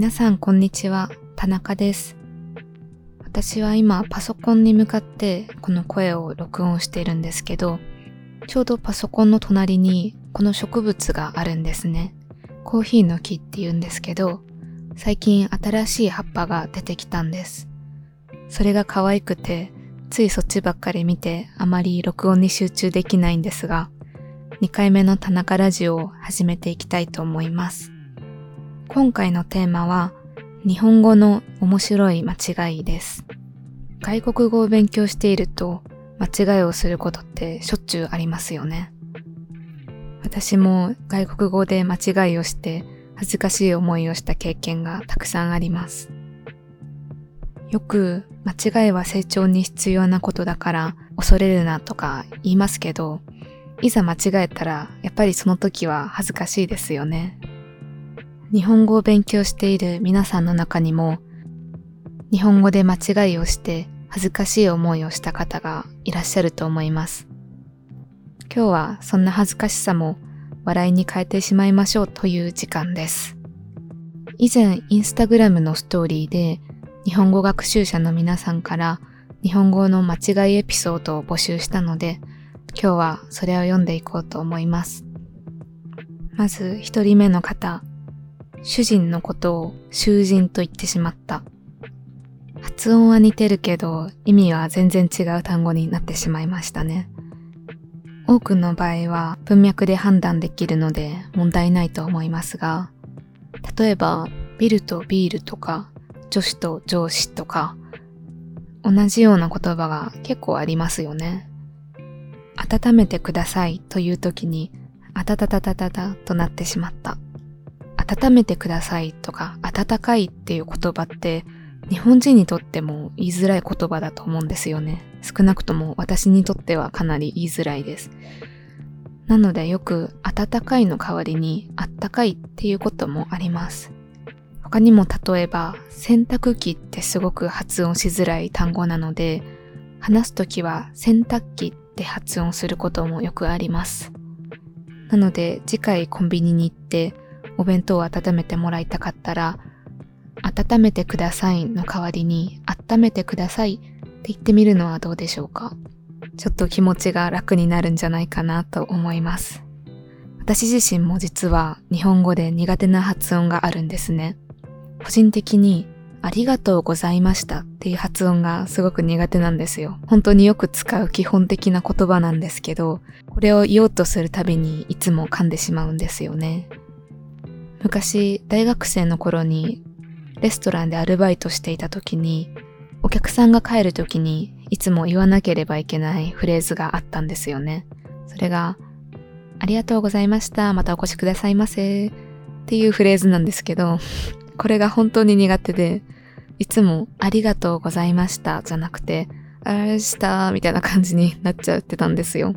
皆さんこんにちは、田中です。私は今パソコンに向かってこの声を録音しているんですけど、ちょうどパソコンの隣にこの植物があるんですね。コーヒーの木って言うんですけど、最近新しい葉っぱが出てきたんです。それが可愛くて、ついそっちばっかり見てあまり録音に集中できないんですが、2回目の田中ラジオを始めていきたいと思います。今回のテーマは、日本語の面白い間違いです。外国語を勉強していると、間違いをすることってしょっちゅうありますよね。私も外国語で間違いをして恥ずかしい思いをした経験がたくさんあります。よく間違いは成長に必要なことだから恐れるなとか言いますけど、いざ間違えたらやっぱりその時は恥ずかしいですよね。日本語を勉強している皆さんの中にも、日本語で間違いをして恥ずかしい思いをした方がいらっしゃると思います。今日はそんな恥ずかしさも笑いに変えてしまいましょうという時間です。以前インスタグラムのストーリーで日本語学習者の皆さんから日本語の間違いエピソードを募集したので今日はそれを読んでいこうと思います。まず一人目の方、主人のことを囚人と言ってしまった。発音は似てるけど意味は全然違う単語になってしまいましたね。多くの場合は文脈で判断できるので問題ないと思いますが、例えばビルとビールとか女子と上司とか同じような言葉が結構ありますよね。温めてくださいという時にあたたたたたたとなってしまった。温めてくださいとか温かいっていう言葉って日本人にとっても言いづらい言葉だと思うんですよね。少なくとも私にとってはかなり言いづらいです。なのでよく温かいの代わりにあったかいっていうこともあります。他にも例えば洗濯機ってすごく発音しづらい単語なので話すときは洗濯機って発音することもよくあります。なので次回コンビニに行ってお弁当を温めてもらいたかったら温めてくださいの代わりに温めてくださいって言ってみるのはどうでしょうかちょっと気持ちが楽になるんじゃないかなと思います。私自身も実は日本語で苦手な発音があるんですね。個人的にありがとうございましたっていう発音がすごく苦手なんですよ。本当によく使う基本的な言葉なんですけど、これを言おうとするたびにいつも噛んでしまうんですよね。昔、大学生の頃にレストランでアルバイトしていた時に、お客さんが帰る時にいつも言わなければいけないフレーズがあったんですよね。それが、ありがとうございました。またお越しくださいませ。っていうフレーズなんですけど、これが本当に苦手で、いつもありがとうございましたじゃなくて、あらしたみたいな感じになっちゃってたんですよ。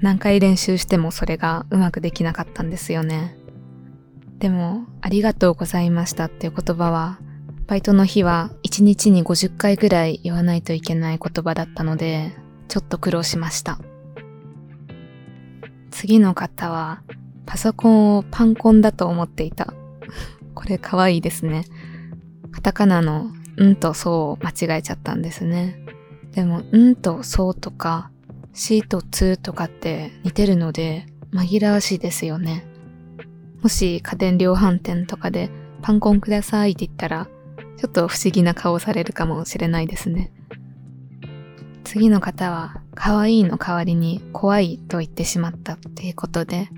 何回練習してもそれがうまくできなかったんですよね。でも、ありがとうございましたっていう言葉は、バイトの日は1日に50回ぐらい言わないといけない言葉だったので、ちょっと苦労しました。次の方は、パソコンをパンコンだと思っていた。これ可愛いですね。カタカナのうんとそうを間違えちゃったんですね。でも、うんとそうとか、しとつとかって似てるので、紛らわしいですよね。もし家電量販店とかでパンコンくださいって言ったら、ちょっと不思議な顔されるかもしれないですね。次の方は、可愛いの代わりに怖いと言ってしまったっていうことで、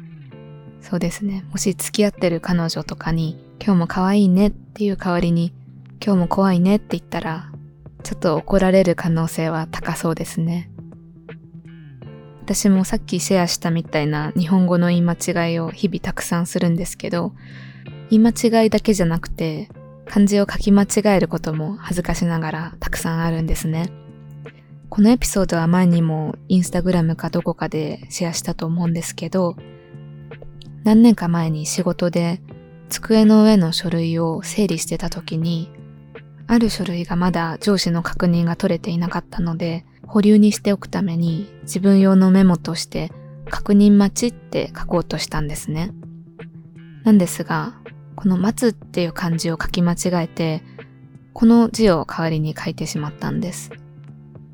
そうですね。もし付き合ってる彼女とかに、今日も可愛いねっていう代わりに、今日も怖いねって言ったら、ちょっと怒られる可能性は高そうですね。私もさっきシェアしたみたいな日本語の言い間違いを日々たくさんするんですけど、言い間違いだけじゃなくて、漢字を書き間違えることも恥ずかしながらたくさんあるんですね。このエピソードは前にもインスタグラムかどこかでシェアしたと思うんですけど、何年か前に仕事で机の上の書類を整理してた時に、ある書類がまだ上司の確認が取れていなかったので、保留にしておくために自分用のメモとして確認待ちって書こうとしたんですね。なんですが、この待つっていう漢字を書き間違えて、この字を代わりに書いてしまったんです。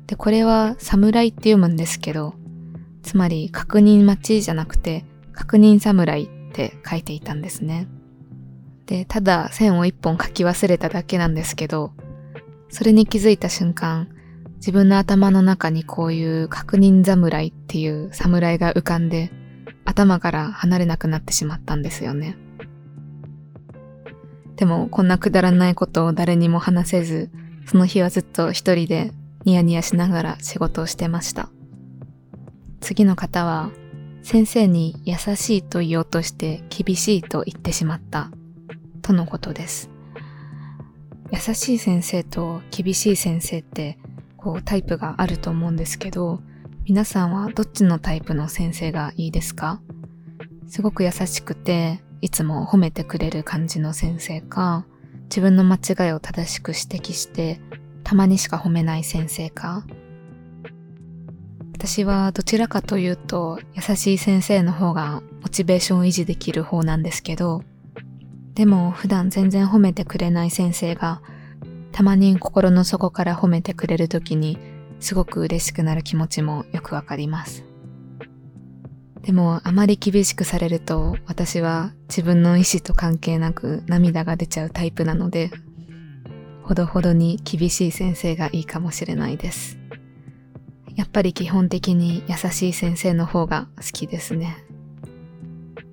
で、これは侍って読むんですけど、つまり確認待ちじゃなくて、確認侍って書いていたんですね。で、ただ線を一本書き忘れただけなんですけど、それに気づいた瞬間、自分の頭の中にこういう確認侍っていう侍が浮かんで、頭から離れなくなってしまったんですよね。でも、こんなくだらないことを誰にも話せず、その日はずっと一人でニヤニヤしながら仕事をしてました。次の方は、先生に優しいと言おうとして厳しいと言ってしまった、とのことです。優しい先生と厳しい先生ってこうタイプがあると思うんですけど、皆さんはどっちのタイプの先生がいいですか？すごく優しくて、いつも褒めてくれる感じの先生か、自分の間違いを正しく指摘して、たまにしか褒めない先生か。私はどちらかというと、優しい先生の方がモチベーションを維持できる方なんですけど、でも普段全然褒めてくれない先生が、たまに心の底から褒めてくれる時に、すごく嬉しくなる気持ちもよくわかります。でもあまり厳しくされると私は自分の意志と関係なく涙が出ちゃうタイプなので、ほどほどに厳しい先生がいいかもしれないです。やっぱり基本的に優しい先生の方が好きですね。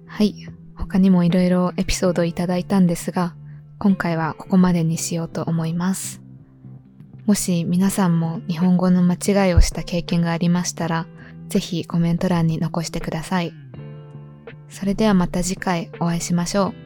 はい。他にもいろいろエピソードいただいたんですが、今回はここまでにしようと思います。もし皆さんも日本語の間違いをした経験がありましたら、ぜひコメント欄に残してください。それではまた次回お会いしましょう。